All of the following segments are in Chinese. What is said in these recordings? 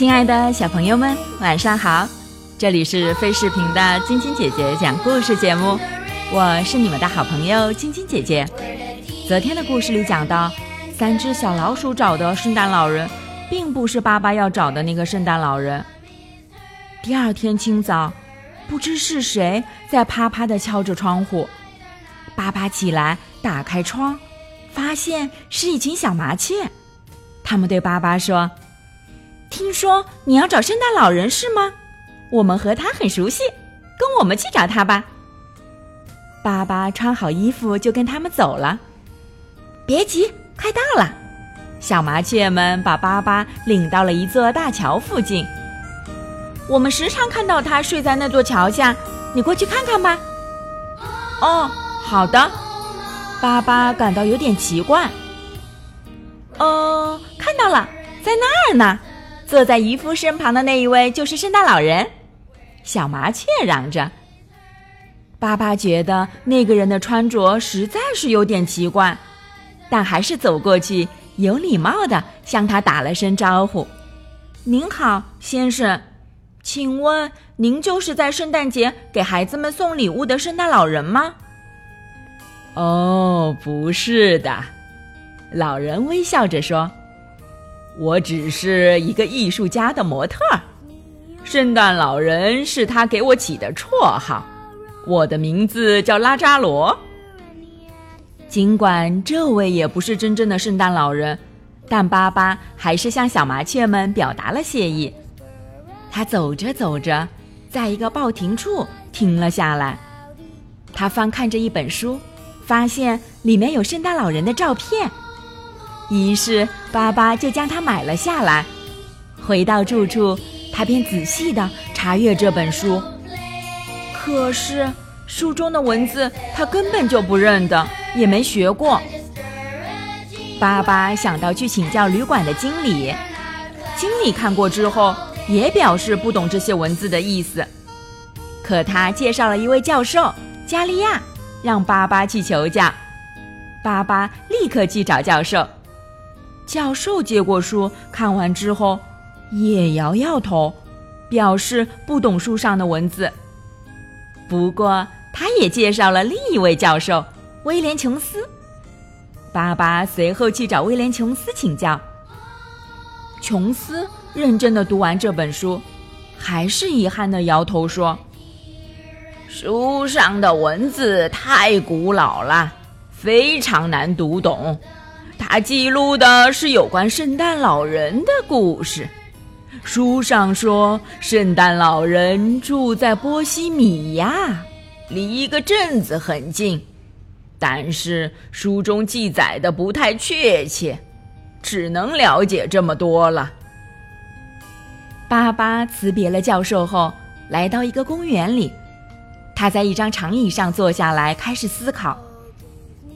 亲爱的小朋友们，晚上好！这里是飞视频的晶晶姐姐讲故事节目，我是你们的好朋友晶晶姐姐。昨天的故事里讲到，三只小老鼠找的圣诞老人，并不是爸爸要找的那个圣诞老人。第二天清早，不知是谁在啪啪地敲着窗户。爸爸起来打开窗，发现是一群小麻雀。他们对爸爸说：“听说你要找圣诞老人是吗？我们和他很熟悉，跟我们去找他吧。”爸爸穿好衣服就跟他们走了。别急，快到了。小麻雀们把巴巴领到了一座大桥附近。我们时常看到他睡在那座桥下，你过去看看吧。哦，好的。巴巴感到有点奇怪。哦，看到了，在那儿呢。坐在渔夫身旁的那一位就是圣诞老人。小麻雀嚷着。巴巴觉得那个人的穿着实在是有点奇怪，但还是走过去，有礼貌的向他打了声招呼：“您好，先生，请问您就是在圣诞节给孩子们送礼物的圣诞老人吗？”“哦，不是的。”老人微笑着说。我只是一个艺术家的模特儿，圣诞老人是他给我起的绰号，我的名字叫拉扎罗。尽管这位也不是真正的圣诞老人，但巴巴还是向小麻雀们表达了谢意。他走着走着，在一个报亭处停了下来，他翻看着一本书，发现里面有圣诞老人的照片。于是，巴巴就将它买了下来。回到住处，他便仔细地查阅这本书。可是，书中的文字他根本就不认得，也没学过。巴巴想到去请教旅馆的经理，经理看过之后也表示不懂这些文字的意思。可他介绍了一位教授加利亚，让巴巴去求教。巴巴立刻去找教授。教授接过书，看完之后，也摇摇头，表示不懂书上的文字。不过，他也介绍了另一位教授威廉·琼斯。巴巴随后去找威廉·琼斯请教。琼斯认真的读完这本书，还是遗憾的摇头说：“书上的文字太古老了，非常难读懂。”他记录的是有关圣诞老人的故事。书上说，圣诞老人住在波西米亚，离一个镇子很近。但是书中记载的不太确切，只能了解这么多了。巴巴辞别了教授后，来到一个公园里，他在一张长椅上坐下来，开始思考。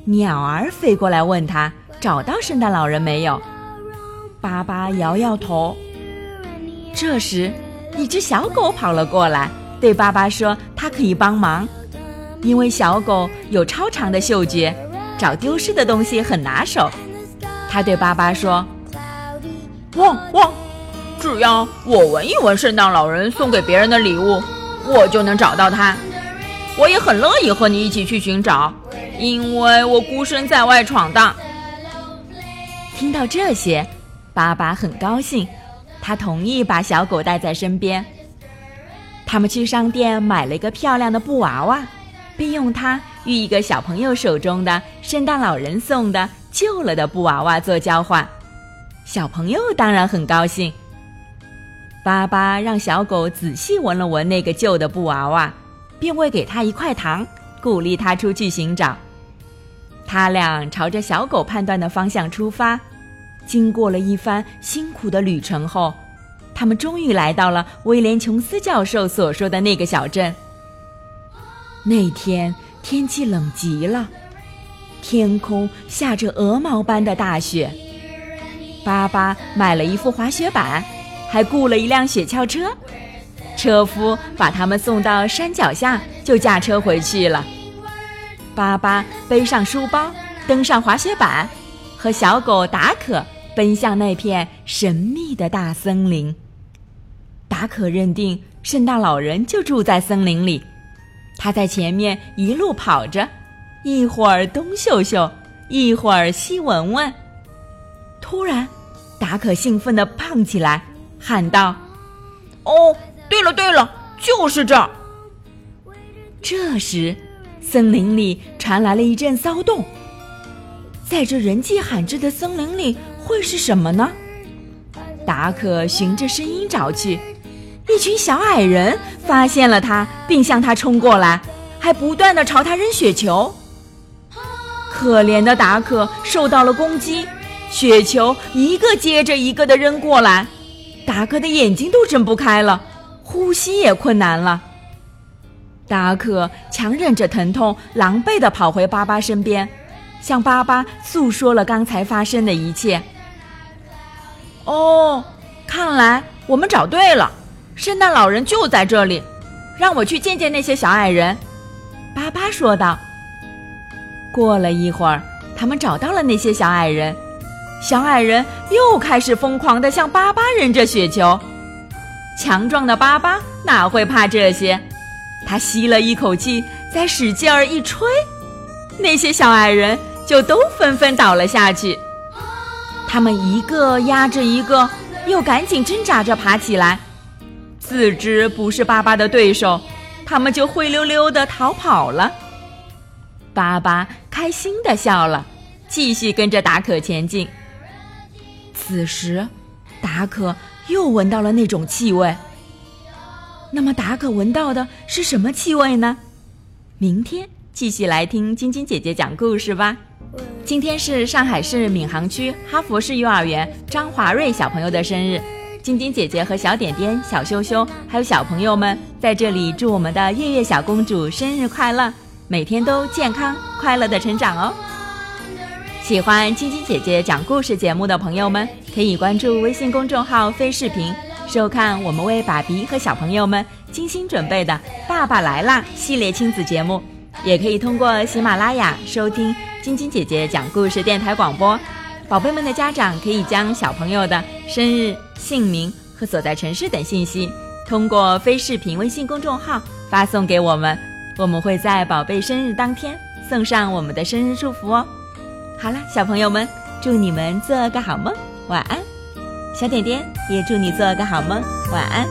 鸟儿飞过来问他。找到圣诞老人没有？巴巴摇摇头。这时，一只小狗跑了过来，对巴巴说：“它可以帮忙，因为小狗有超长的嗅觉，找丢失的东西很拿手。”他对巴巴说：“汪汪！只要我闻一闻圣诞老人送给别人的礼物，我就能找到他。我也很乐意和你一起去寻找，因为我孤身在外闯荡。”听到这些，巴巴很高兴，他同意把小狗带在身边。他们去商店买了一个漂亮的布娃娃，并用它与一个小朋友手中的圣诞老人送的旧了的布娃娃做交换。小朋友当然很高兴。巴巴让小狗仔细闻了闻那个旧的布娃娃，并喂给它一块糖，鼓励它出去寻找。他俩朝着小狗判断的方向出发，经过了一番辛苦的旅程后，他们终于来到了威廉·琼斯教授所说的那个小镇。那天天气冷极了，天空下着鹅毛般的大雪，巴巴买了一副滑雪板，还雇了一辆雪橇车。车夫把他们送到山脚下，就驾车回去了。巴巴背上书包，登上滑雪板，和小狗达可奔向那片神秘的大森林。达可认定圣诞老人就住在森林里，他在前面一路跑着，一会儿东嗅嗅，一会儿西闻闻。突然，达可兴奋地胖起来，喊道：“哦！”对了对了，就是这儿。这时，森林里传来了一阵骚动。在这人迹罕至的森林里，会是什么呢？达可循着声音找去，一群小矮人发现了他，并向他冲过来，还不断的朝他扔雪球。可怜的达可受到了攻击，雪球一个接着一个的扔过来，达可的眼睛都睁不开了。呼吸也困难了，达克强忍着疼痛，狼狈地跑回巴巴身边，向巴巴诉说了刚才发生的一切。哦，看来我们找对了，圣诞老人就在这里，让我去见见那些小矮人。”巴巴说道。过了一会儿，他们找到了那些小矮人，小矮人又开始疯狂地向巴巴扔着雪球。强壮的巴巴哪会怕这些？他吸了一口气，再使劲儿一吹，那些小矮人就都纷纷倒了下去。他们一个压着一个，又赶紧挣扎着爬起来，自知不是巴巴的对手，他们就灰溜溜的逃跑了。巴巴开心的笑了，继续跟着达可前进。此时，达可。又闻到了那种气味。那么达可闻到的是什么气味呢？明天继续来听晶晶姐姐讲故事吧。今天是上海市闵行区哈佛市幼儿园张华瑞小朋友的生日，晶晶姐姐和小点点、小羞羞还有小朋友们在这里祝我们的月月小公主生日快乐，每天都健康快乐的成长哦。喜欢晶晶姐姐讲故事节目的朋友们，可以关注微信公众号“飞视频”，收看我们为爸比和小朋友们精心准备的《爸爸来啦》系列亲子节目。也可以通过喜马拉雅收听晶晶姐姐讲故事电台广播。宝贝们的家长可以将小朋友的生日、姓名和所在城市等信息，通过非视频微信公众号发送给我们，我们会在宝贝生日当天送上我们的生日祝福哦。好了，小朋友们，祝你们做个好梦，晚安。小点点也祝你做个好梦，晚安。